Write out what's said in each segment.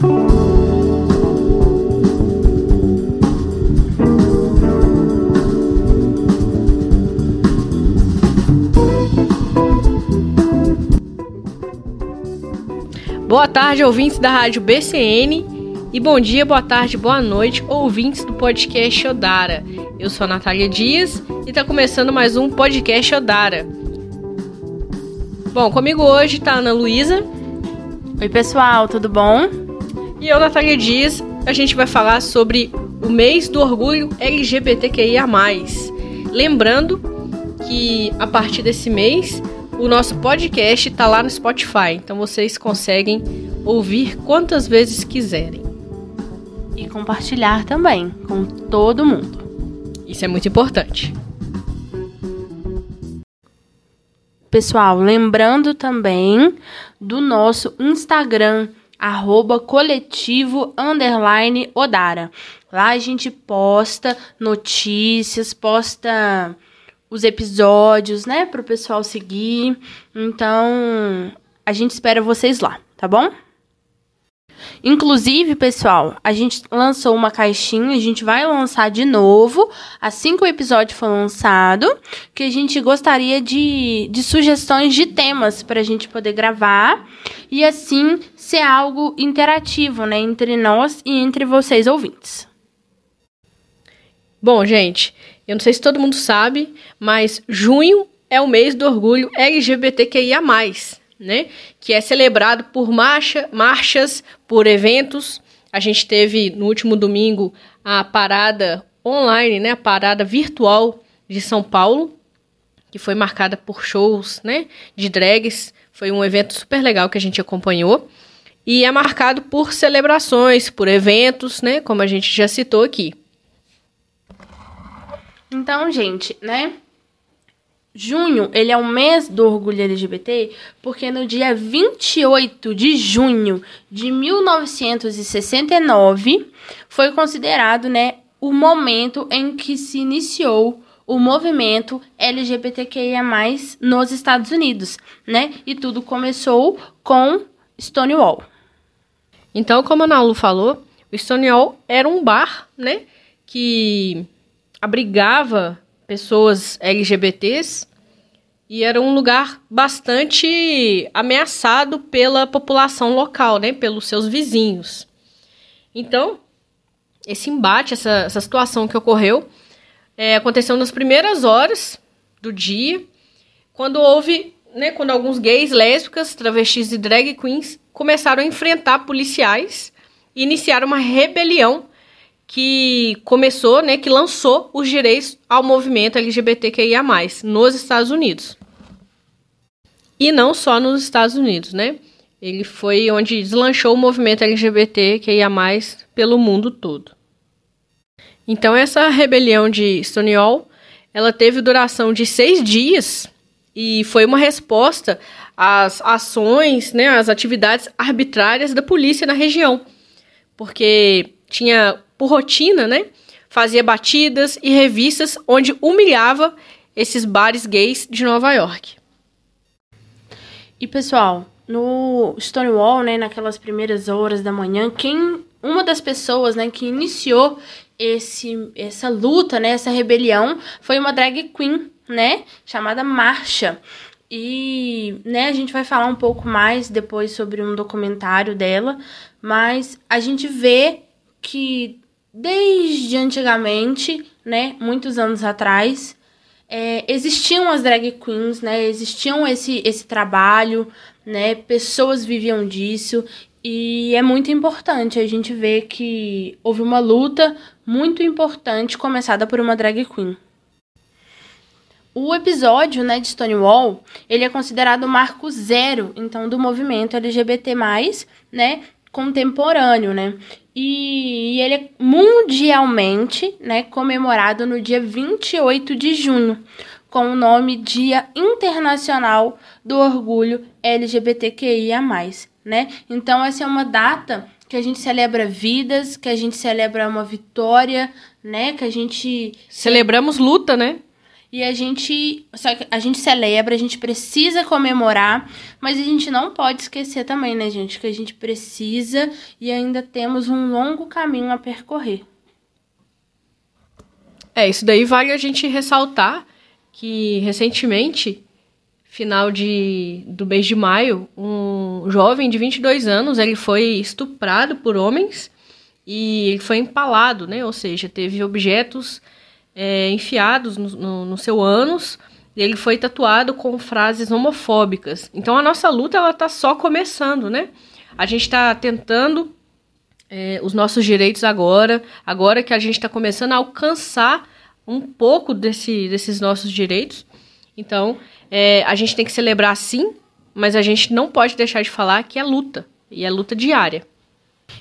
Boa tarde, ouvintes da Rádio BCN. E bom dia, boa tarde, boa noite, ouvintes do podcast Odara. Eu sou a Natália Dias e está começando mais um podcast Odara. Bom, comigo hoje está Ana Luísa. Oi, pessoal, tudo bom? E eu, Natália Dias, a gente vai falar sobre o mês do orgulho LGBTQIA. Lembrando que a partir desse mês o nosso podcast está lá no Spotify, então vocês conseguem ouvir quantas vezes quiserem. E compartilhar também com todo mundo. Isso é muito importante. Pessoal, lembrando também do nosso Instagram, arroba coletivo underline Odara. Lá a gente posta notícias, posta os episódios, né, para o pessoal seguir. Então, a gente espera vocês lá, tá bom? Inclusive, pessoal, a gente lançou uma caixinha, a gente vai lançar de novo, assim que o episódio for lançado, que a gente gostaria de, de sugestões de temas para a gente poder gravar e assim ser algo interativo, né, entre nós e entre vocês ouvintes. Bom, gente, eu não sei se todo mundo sabe, mas junho é o mês do orgulho LGBTQIA+, né? Que é celebrado por marcha, marchas, por eventos. A gente teve no último domingo a parada online, né? A parada virtual de São Paulo, que foi marcada por shows, né? De drags. Foi um evento super legal que a gente acompanhou. E é marcado por celebrações, por eventos, né? Como a gente já citou aqui. Então, gente, né? Junho, ele é o mês do orgulho LGBT, porque no dia 28 de junho de 1969 foi considerado, né, o momento em que se iniciou o movimento LGBTQIA+ nos Estados Unidos, né? E tudo começou com Stonewall. Então, como a Nalu falou, o Stonewall era um bar, né, que abrigava pessoas LGBTs e era um lugar bastante ameaçado pela população local, né, pelos seus vizinhos. Então, esse embate, essa, essa situação que ocorreu, é, aconteceu nas primeiras horas do dia, quando houve, né, quando alguns gays, lésbicas, travestis e drag queens começaram a enfrentar policiais e iniciaram uma rebelião que começou, né, que lançou os direitos ao movimento LGBTQIA+, nos Estados Unidos. E não só nos Estados Unidos, né? Ele foi onde deslanchou o movimento LGBTQIA+, pelo mundo todo. Então, essa rebelião de Stonewall, ela teve duração de seis dias e foi uma resposta às ações, né, às atividades arbitrárias da polícia na região. Porque tinha por rotina, né? Fazia batidas e revistas onde humilhava esses bares gays de Nova York. E pessoal, no Stonewall, né, naquelas primeiras horas da manhã, quem uma das pessoas, né, que iniciou esse essa luta, né, essa rebelião, foi uma drag queen, né, chamada Marcha. E, né, a gente vai falar um pouco mais depois sobre um documentário dela, mas a gente vê que desde antigamente, né, muitos anos atrás, é, existiam as drag queens, né, existiam esse, esse trabalho, né, pessoas viviam disso e é muito importante a gente ver que houve uma luta muito importante começada por uma drag queen. O episódio, né, de Stonewall, ele é considerado o marco zero, então, do movimento LGBT+, né, contemporâneo, né? E ele é mundialmente né, comemorado no dia 28 de junho, com o nome Dia Internacional do Orgulho LGBTQIA. Né? Então, essa é uma data que a gente celebra vidas, que a gente celebra uma vitória, né? Que a gente. Celebramos luta, né? E a gente, só que a gente celebra, a gente precisa comemorar, mas a gente não pode esquecer também, né, gente, que a gente precisa e ainda temos um longo caminho a percorrer. É, isso daí vale a gente ressaltar que recentemente, final de, do mês de maio, um jovem de 22 anos, ele foi estuprado por homens e ele foi empalado, né? Ou seja, teve objetos é, enfiados no, no, no seu ânus e ele foi tatuado com frases homofóbicas. Então a nossa luta ela tá só começando, né? A gente está tentando é, os nossos direitos agora, agora que a gente está começando a alcançar um pouco desse, desses nossos direitos. Então é, a gente tem que celebrar sim, mas a gente não pode deixar de falar que é luta e é luta diária.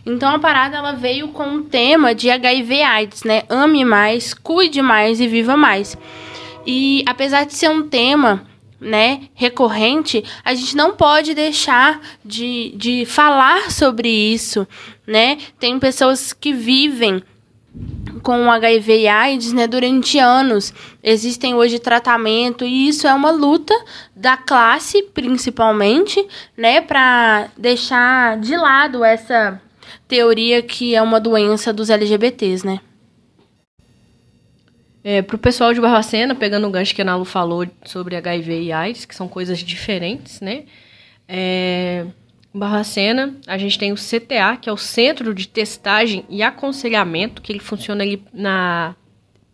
Então a parada ela veio com o tema de HIV AIDS, né? Ame mais, cuide mais e viva mais. E apesar de ser um tema, né, recorrente, a gente não pode deixar de, de falar sobre isso, né? Tem pessoas que vivem com HIV e AIDS, né, durante anos. Existem hoje tratamento e isso é uma luta da classe, principalmente, né, para deixar de lado essa teoria que é uma doença dos LGBTs, né? É, pro pessoal de Barbacena, pegando o gancho que a Nalu falou sobre HIV e AIDS, que são coisas diferentes, né? É, em Barbacena, a gente tem o CTA, que é o Centro de Testagem e Aconselhamento, que ele funciona ali na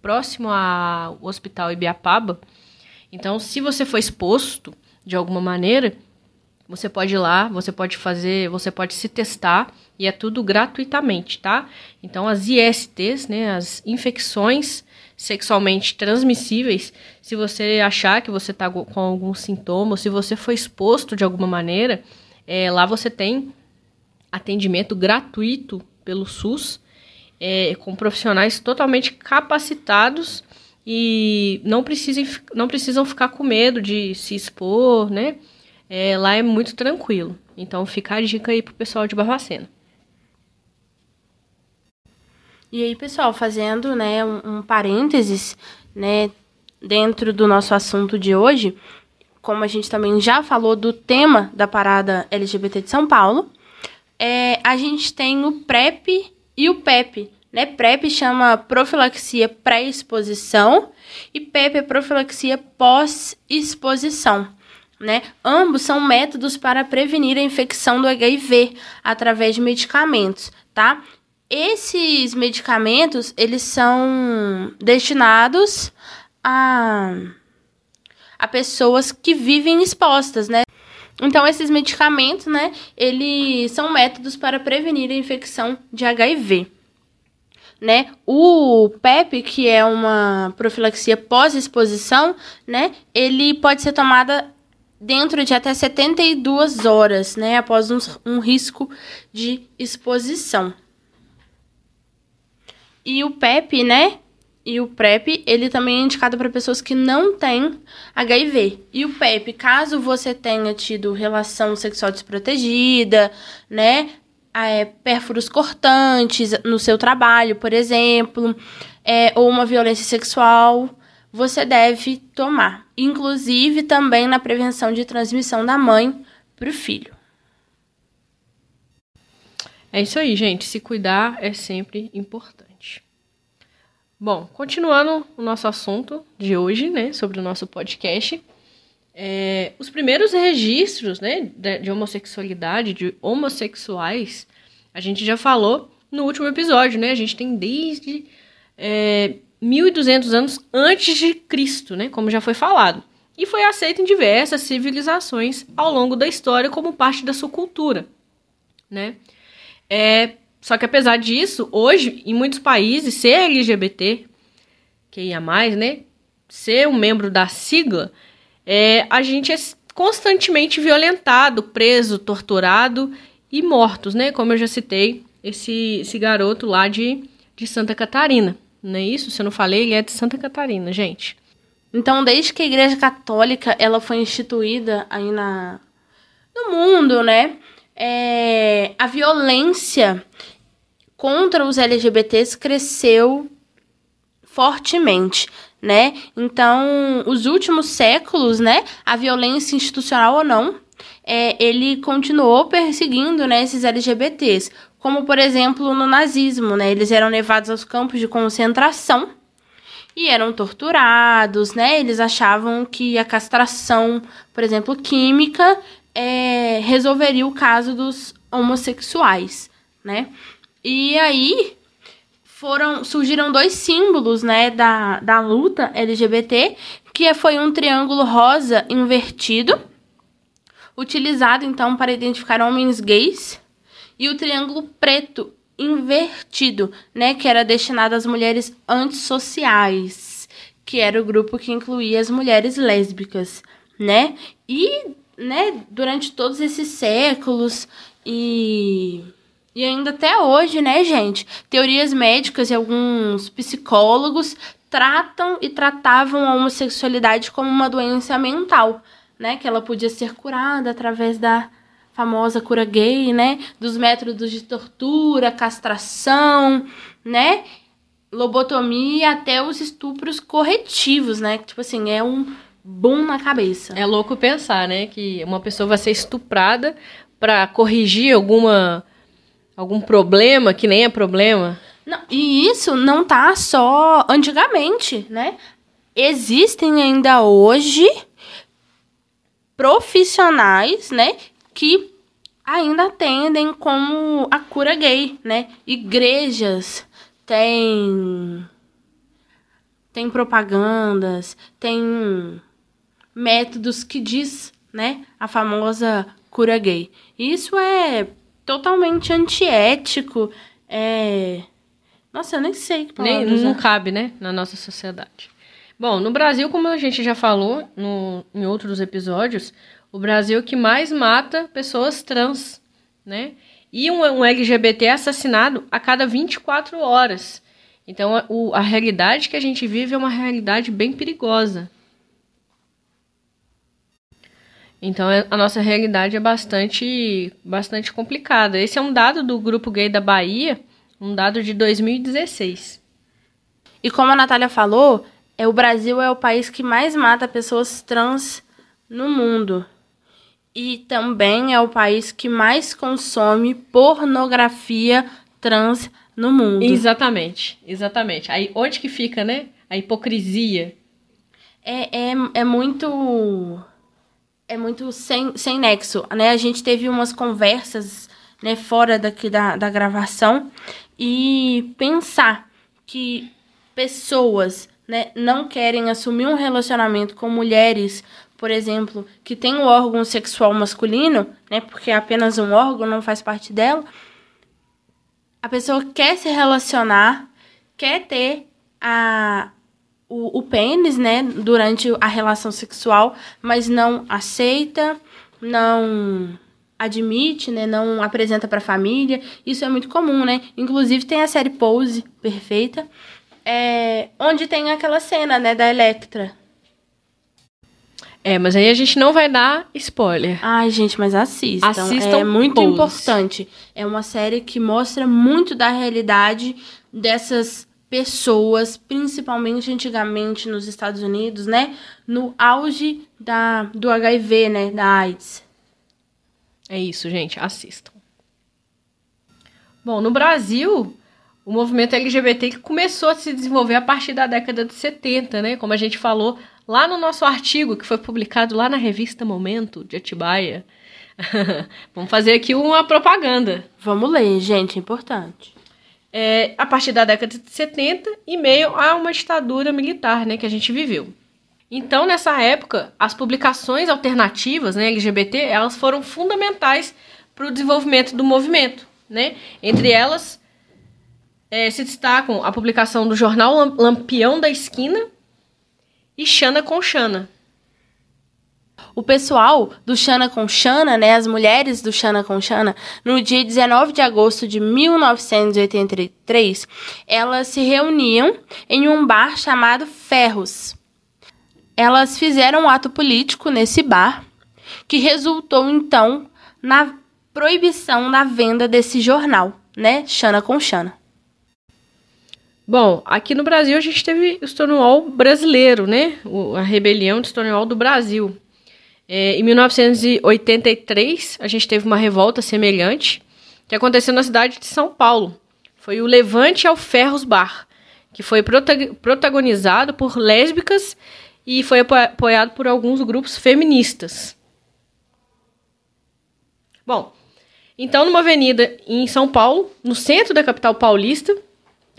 próximo ao Hospital Ibiapaba. Então, se você for exposto de alguma maneira, você pode ir lá, você pode fazer, você pode se testar e é tudo gratuitamente, tá? Então as ISTs, né, as infecções sexualmente transmissíveis, se você achar que você está com algum sintoma, se você foi exposto de alguma maneira, é, lá você tem atendimento gratuito pelo SUS, é, com profissionais totalmente capacitados e não precisam, não precisam ficar com medo de se expor, né? É, lá é muito tranquilo. Então fica a dica aí pro pessoal de Barbacena. E aí, pessoal, fazendo né, um, um parênteses né, dentro do nosso assunto de hoje, como a gente também já falou do tema da parada LGBT de São Paulo, é, a gente tem o PrEP e o PEP. Né? PrEP chama profilaxia pré-exposição e PEP é profilaxia pós-exposição. Né? Ambos são métodos para prevenir a infecção do HIV através de medicamentos, tá? Esses medicamentos, eles são destinados a, a pessoas que vivem expostas, né? Então, esses medicamentos, né, eles são métodos para prevenir a infecção de HIV. Né? O PEP, que é uma profilaxia pós-exposição, né, ele pode ser tomada dentro de até 72 horas, né, após um, um risco de exposição. E o PEP, né, e o PrEP, ele também é indicado para pessoas que não têm HIV. E o PEP, caso você tenha tido relação sexual desprotegida, né, é, pérfuros cortantes no seu trabalho, por exemplo, é, ou uma violência sexual, você deve tomar, inclusive também na prevenção de transmissão da mãe para o filho. É isso aí, gente. Se cuidar é sempre importante. Bom, continuando o nosso assunto de hoje, né, sobre o nosso podcast, é, os primeiros registros, né, de, de homossexualidade, de homossexuais, a gente já falou no último episódio, né? A gente tem desde é, 1200 anos antes de Cristo, né, como já foi falado, e foi aceito em diversas civilizações ao longo da história como parte da sua cultura, né? É, só que apesar disso, hoje, em muitos países, ser LGBT, que ia mais, né, ser um membro da sigla, é, a gente é constantemente violentado, preso, torturado e mortos, né? Como eu já citei, esse, esse garoto lá de, de Santa Catarina. Não é isso? Se eu não falei, ele é de Santa Catarina, gente. Então, desde que a Igreja Católica ela foi instituída aí na, no mundo, né? É, a violência contra os LGBTs cresceu fortemente, né? Então, os últimos séculos, né, a violência institucional ou não, é, ele continuou perseguindo, né, esses LGBTs, como por exemplo no nazismo, né? Eles eram levados aos campos de concentração e eram torturados, né? Eles achavam que a castração, por exemplo, química, é, resolveria o caso dos homossexuais, né? E aí foram surgiram dois símbolos, né, da, da luta LGBT, que foi um triângulo rosa invertido, utilizado então para identificar homens gays, e o triângulo preto invertido, né, que era destinado às mulheres antissociais, que era o grupo que incluía as mulheres lésbicas, né? E, né, durante todos esses séculos e e ainda até hoje, né, gente? Teorias médicas e alguns psicólogos tratam e tratavam a homossexualidade como uma doença mental, né? Que ela podia ser curada através da famosa cura gay, né? Dos métodos de tortura, castração, né? Lobotomia até os estupros corretivos, né? Tipo assim, é um boom na cabeça. É louco pensar, né? Que uma pessoa vai ser estuprada para corrigir alguma algum problema que nem é problema. Não, e isso não tá só antigamente, né? Existem ainda hoje profissionais, né, que ainda atendem como a cura gay, né? Igrejas têm tem propagandas, tem métodos que diz, né, a famosa cura gay. Isso é totalmente antiético, é Nossa, eu nem sei que nem, Não cabe, né, na nossa sociedade. Bom, no Brasil, como a gente já falou no, em outros episódios, o Brasil é que mais mata pessoas trans, né? E um, um LGBT é assassinado a cada 24 horas. Então, a, o, a realidade que a gente vive é uma realidade bem perigosa. Então, é, a nossa realidade é bastante, bastante complicada. Esse é um dado do Grupo Gay da Bahia, um dado de 2016. E como a Natália falou, é o Brasil é o país que mais mata pessoas trans no mundo e também é o país que mais consome pornografia trans no mundo. Exatamente, exatamente. Aí onde que fica, né? A hipocrisia. É, é, é muito. É muito sem, sem nexo, né? A gente teve umas conversas, né, fora daqui da, da gravação e pensar que pessoas, né, não querem assumir um relacionamento com mulheres por exemplo, que tem um órgão sexual masculino, né, porque é apenas um órgão, não faz parte dela, a pessoa quer se relacionar, quer ter a, o, o pênis, né, durante a relação sexual, mas não aceita, não admite, né, não apresenta para a família. Isso é muito comum, né? Inclusive tem a série Pose Perfeita, é, onde tem aquela cena, né, da Electra, é, mas aí a gente não vai dar spoiler. Ai, gente, mas assistam. Assistam é muito Pose. importante. É uma série que mostra muito da realidade dessas pessoas, principalmente antigamente nos Estados Unidos, né? No auge da, do HIV, né? Da AIDS. É isso, gente. Assistam. Bom, no Brasil, o movimento LGBT começou a se desenvolver a partir da década de 70, né? Como a gente falou lá no nosso artigo que foi publicado lá na revista Momento de Atibaia. Vamos fazer aqui uma propaganda. Vamos ler, gente, é importante. É, a partir da década de 70 e meio a uma ditadura militar, né, que a gente viveu. Então, nessa época, as publicações alternativas, né, LGBT, elas foram fundamentais para o desenvolvimento do movimento, né? Entre elas é, se destacam a publicação do jornal Lampião da Esquina, e Xana com Xana. O pessoal do Xana com Xana, né, as mulheres do Xana com Xana, no dia 19 de agosto de 1983, elas se reuniam em um bar chamado Ferros. Elas fizeram um ato político nesse bar, que resultou então na proibição da venda desse jornal, né, Xana com Xana. Bom, aqui no Brasil a gente teve o Stonewall brasileiro, né? A rebelião de Stonewall do Brasil. É, em 1983, a gente teve uma revolta semelhante que aconteceu na cidade de São Paulo. Foi o Levante ao Ferros Bar, que foi protagonizado por lésbicas e foi apoiado por alguns grupos feministas. Bom, então numa avenida em São Paulo, no centro da capital paulista,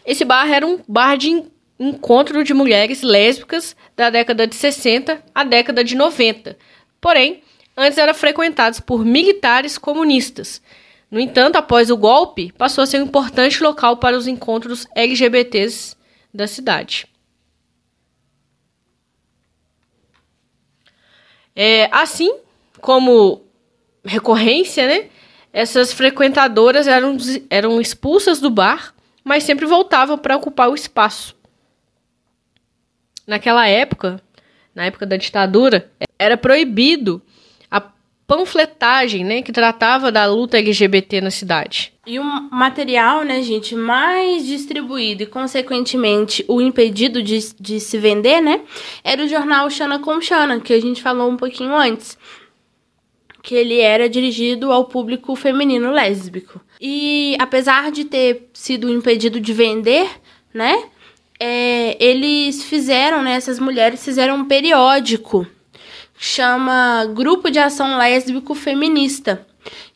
esse bar era um bar de encontro de mulheres lésbicas da década de 60 à década de 90. Porém, antes era frequentado por militares comunistas. No entanto, após o golpe, passou a ser um importante local para os encontros LGBTs da cidade. É, assim como recorrência, né? Essas frequentadoras eram, eram expulsas do bar, mas sempre voltavam para ocupar o espaço. Naquela época, na época da ditadura, era proibido a panfletagem, né, que tratava da luta LGBT na cidade. E o material, né, gente, mais distribuído e, consequentemente, o impedido de, de se vender, né, era o jornal Xana com Xana, que a gente falou um pouquinho antes. Que ele era dirigido ao público feminino lésbico. E apesar de ter sido impedido de vender, né, é, eles fizeram, né, essas mulheres fizeram um periódico chama Grupo de Ação Lésbico Feminista.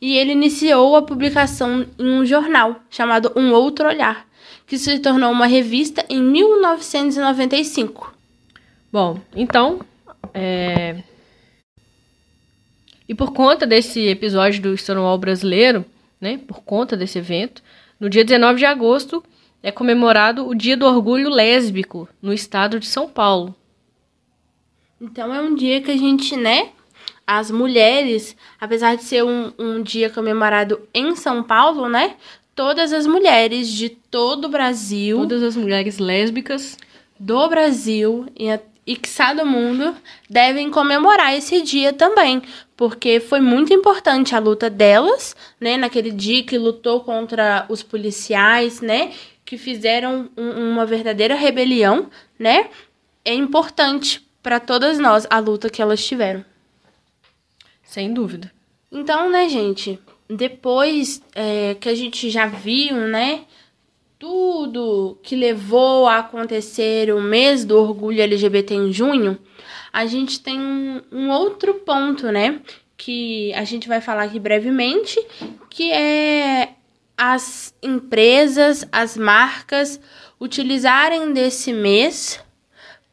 E ele iniciou a publicação em um jornal chamado Um Outro Olhar, que se tornou uma revista em 1995. Bom, então. É... E por conta desse episódio do Stonewall brasileiro, né, por conta desse evento, no dia 19 de agosto é comemorado o Dia do Orgulho Lésbico no estado de São Paulo. Então é um dia que a gente, né? As mulheres, apesar de ser um, um dia comemorado em São Paulo, né? Todas as mulheres de todo o Brasil. Todas as mulheres lésbicas do Brasil e, e que do mundo devem comemorar esse dia também. Porque foi muito importante a luta delas, né? Naquele dia que lutou contra os policiais, né? Que fizeram um, uma verdadeira rebelião, né? É importante para todas nós a luta que elas tiveram. Sem dúvida. Então, né, gente, depois é, que a gente já viu, né, tudo que levou a acontecer o mês do orgulho LGBT em junho, a gente tem um, um outro ponto, né, que a gente vai falar aqui brevemente, que é as empresas, as marcas utilizarem desse mês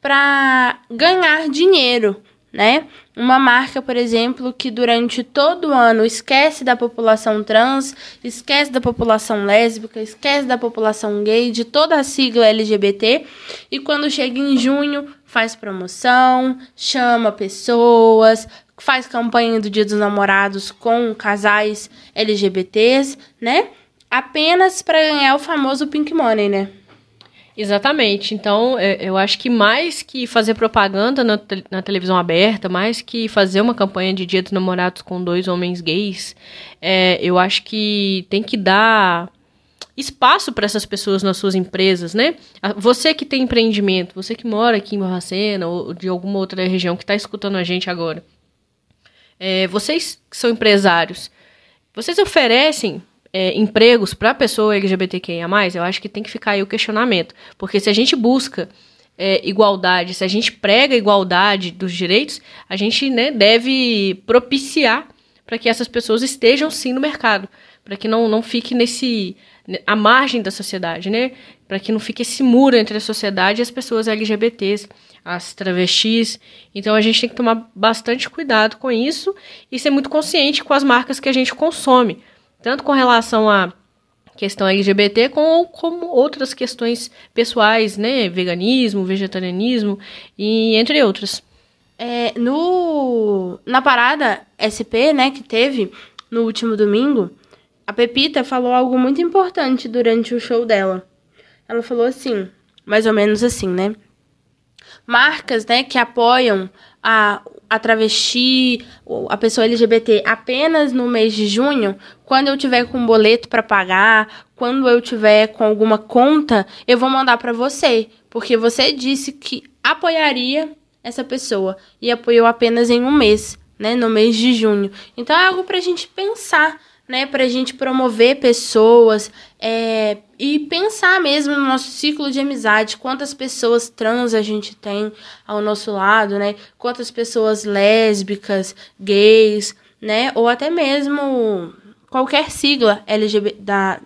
para ganhar dinheiro, né? Uma marca, por exemplo, que durante todo o ano esquece da população trans, esquece da população lésbica, esquece da população gay, de toda a sigla LGBT, e quando chega em junho faz promoção, chama pessoas, faz campanha do Dia dos Namorados com casais LGBTs, né? Apenas para ganhar o famoso pink money, né? Exatamente. Então, é, eu acho que mais que fazer propaganda na, na, televisão aberta, mais que fazer uma campanha de Dia dos Namorados com dois homens gays, é, eu acho que tem que dar espaço para essas pessoas nas suas empresas, né? Você que tem empreendimento, você que mora aqui em Barracena ou de alguma outra região que está escutando a gente agora, é, vocês que são empresários, vocês oferecem é, empregos para pessoa LGBTQIA+, eu acho que tem que ficar aí o questionamento. Porque se a gente busca é, igualdade, se a gente prega igualdade dos direitos, a gente né, deve propiciar para que essas pessoas estejam sim no mercado, para que não, não fique nesse à margem da sociedade, né? Para que não fique esse muro entre a sociedade e as pessoas LGBTs, as travestis. Então a gente tem que tomar bastante cuidado com isso e ser muito consciente com as marcas que a gente consome tanto com relação à questão LGBT, como, como outras questões pessoais, né? Veganismo, vegetarianismo e entre outras. É, no, na parada SP, né, que teve no último domingo, a Pepita falou algo muito importante durante o show dela. Ela falou assim, mais ou menos assim, né? Marcas, né, que apoiam a, a travesti, a pessoa LGBT apenas no mês de junho, quando eu tiver com um boleto para pagar, quando eu tiver com alguma conta, eu vou mandar para você, porque você disse que apoiaria essa pessoa e apoiou apenas em um mês, né, no mês de junho. Então é algo para a gente pensar né, para a gente promover pessoas é, e pensar mesmo no nosso ciclo de amizade, quantas pessoas trans a gente tem ao nosso lado, né, quantas pessoas lésbicas, gays, né, ou até mesmo qualquer sigla LGBT da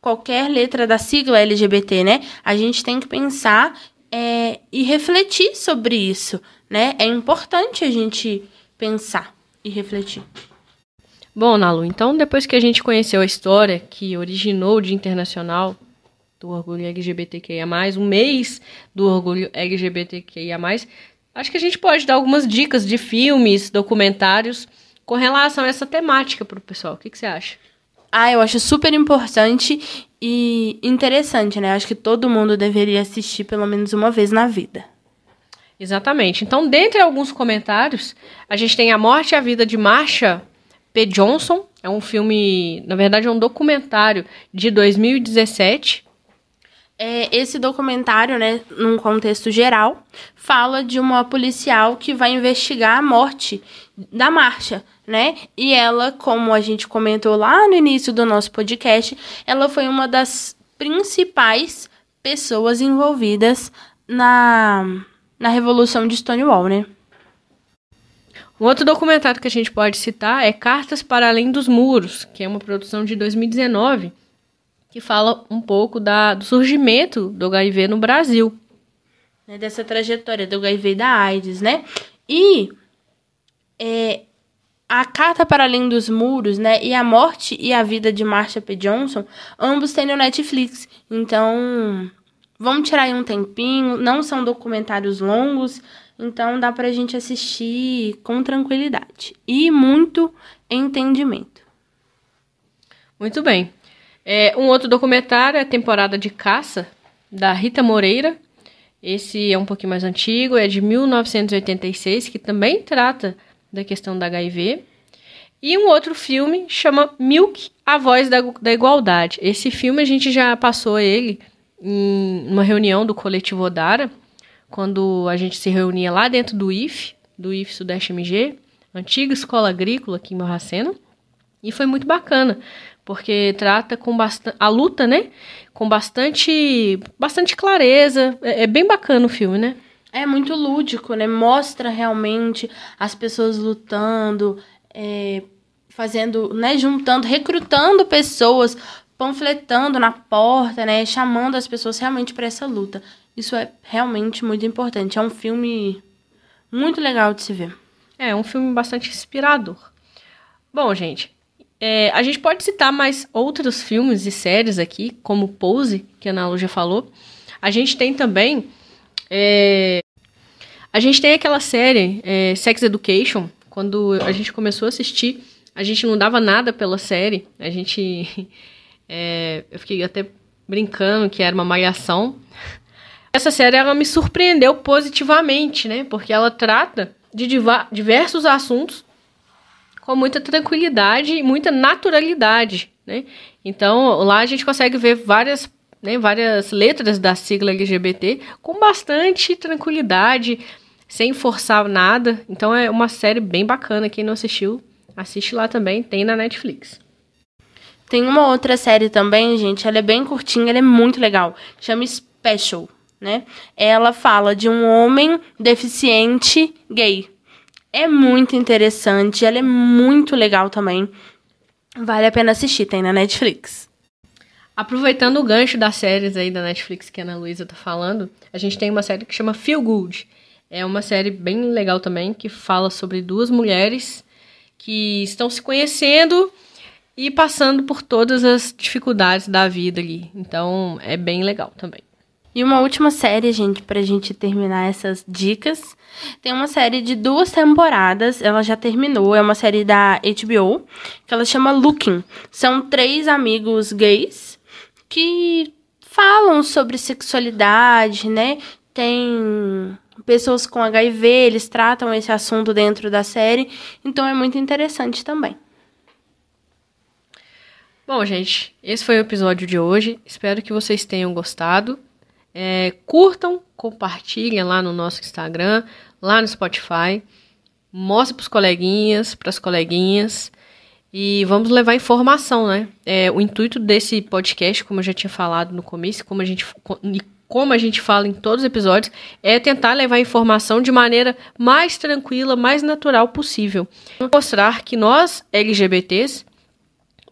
qualquer letra da sigla LGBT, né, a gente tem que pensar é, e refletir sobre isso, né, é importante a gente pensar e refletir. Bom, Nalu, então depois que a gente conheceu a história que originou o Dia Internacional do Orgulho LGBTQIA+, um mês do Orgulho LGBTQIA+, acho que a gente pode dar algumas dicas de filmes, documentários com relação a essa temática para o pessoal. O que, que você acha? Ah, eu acho super importante e interessante, né? Acho que todo mundo deveria assistir pelo menos uma vez na vida. Exatamente. Então, dentre alguns comentários, a gente tem A Morte e a Vida de Marcha P. Johnson. É um filme, na verdade, é um documentário de 2017. É, esse documentário, né, num contexto geral, fala de uma policial que vai investigar a morte da marcha, né? E ela, como a gente comentou lá no início do nosso podcast, ela foi uma das principais pessoas envolvidas na, na Revolução de Stonewall, né? Um outro documentário que a gente pode citar é Cartas para Além dos Muros, que é uma produção de 2019, que fala um pouco da, do surgimento do HIV no Brasil. Né, dessa trajetória do HIV e da AIDS, né? E é, a Carta para Além dos Muros, né? E a Morte e a Vida de Marsha P. Johnson, ambos têm no Netflix. Então, vamos tirar aí um tempinho. Não são documentários longos, então dá pra gente assistir com tranquilidade e muito entendimento. Muito bem. É, um outro documentário é Temporada de Caça, da Rita Moreira. Esse é um pouquinho mais antigo, é de 1986, que também trata da questão da HIV. E um outro filme chama Milk, a Voz da, da Igualdade. Esse filme a gente já passou ele em uma reunião do coletivo Odara, quando a gente se reunia lá dentro do IF, do IF Sudeste MG, antiga escola agrícola aqui em Morracena, e foi muito bacana, porque trata com bastante a luta, né? Com bastante bastante clareza. É, é bem bacana o filme, né? É muito lúdico, né? Mostra realmente as pessoas lutando, é, fazendo, né? Juntando, recrutando pessoas, panfletando na porta, né? Chamando as pessoas realmente para essa luta. Isso é realmente muito importante. É um filme muito legal de se ver. É, um filme bastante inspirador. Bom, gente, é, a gente pode citar mais outros filmes e séries aqui, como Pose, que a Ana Lu já falou. A gente tem também. É, a gente tem aquela série é, Sex Education. Quando a gente começou a assistir, a gente não dava nada pela série. A gente. É, eu fiquei até brincando que era uma malhação. Essa série ela me surpreendeu positivamente, né? Porque ela trata de diversos assuntos com muita tranquilidade e muita naturalidade, né? Então, lá a gente consegue ver várias, né, várias letras da sigla LGBT com bastante tranquilidade, sem forçar nada. Então, é uma série bem bacana. Quem não assistiu, assiste lá também, tem na Netflix. Tem uma outra série também, gente, ela é bem curtinha, ela é muito legal. Chama Special né? Ela fala de um homem deficiente gay. É muito interessante, ela é muito legal também. Vale a pena assistir, tem na Netflix. Aproveitando o gancho das séries aí da Netflix que a Ana Luísa tá falando, a gente tem uma série que chama Feel Good. É uma série bem legal também, que fala sobre duas mulheres que estão se conhecendo e passando por todas as dificuldades da vida ali. Então, é bem legal também. E uma última série, gente, pra gente terminar essas dicas. Tem uma série de duas temporadas, ela já terminou, é uma série da HBO, que ela chama Looking. São três amigos gays que falam sobre sexualidade, né? Tem pessoas com HIV, eles tratam esse assunto dentro da série, então é muito interessante também. Bom, gente, esse foi o episódio de hoje. Espero que vocês tenham gostado. É, curtam, compartilhem lá no nosso Instagram, lá no Spotify. Mostre para os coleguinhas, para as coleguinhas. E vamos levar informação, né? É, o intuito desse podcast, como eu já tinha falado no começo, como a gente como a gente fala em todos os episódios, é tentar levar informação de maneira mais tranquila, mais natural possível. Mostrar que nós, LGBTs,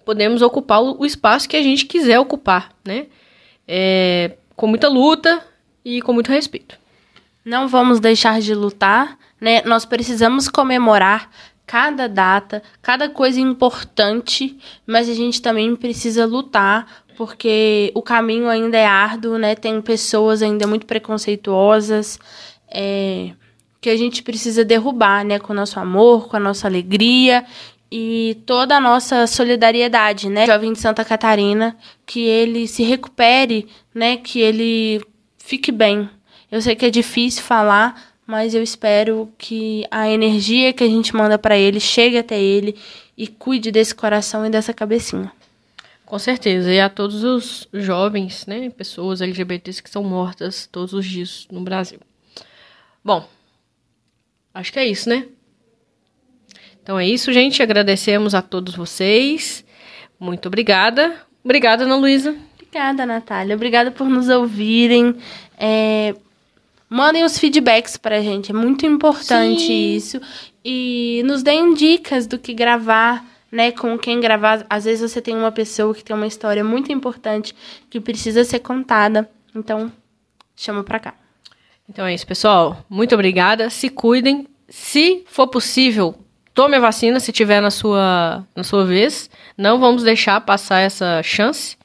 podemos ocupar o espaço que a gente quiser ocupar, né? É, com muita luta e com muito respeito. Não vamos deixar de lutar, né? Nós precisamos comemorar cada data, cada coisa importante, mas a gente também precisa lutar porque o caminho ainda é árduo, né? Tem pessoas ainda muito preconceituosas, é, que a gente precisa derrubar, né? Com o nosso amor, com a nossa alegria e toda a nossa solidariedade, né? Jovem de Santa Catarina, que ele se recupere, né? Que ele fique bem. Eu sei que é difícil falar, mas eu espero que a energia que a gente manda para ele chegue até ele e cuide desse coração e dessa cabecinha. Com certeza. E a todos os jovens, né, pessoas LGBTs que são mortas todos os dias no Brasil. Bom, acho que é isso, né? Então é isso, gente. Agradecemos a todos vocês. Muito obrigada. Obrigada, Ana Luísa. Obrigada, Natália. Obrigada por nos ouvirem. É... Mandem os feedbacks pra gente. É muito importante Sim. isso. E nos deem dicas do que gravar né, com quem gravar. Às vezes você tem uma pessoa que tem uma história muito importante que precisa ser contada. Então, chama pra cá. Então é isso, pessoal. Muito obrigada. Se cuidem. Se for possível, tome a vacina se tiver na sua, na sua vez. Não vamos deixar passar essa chance.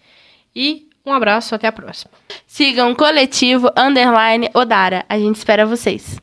E um abraço, até a próxima. Sigam Coletivo Underline Odara. A gente espera vocês.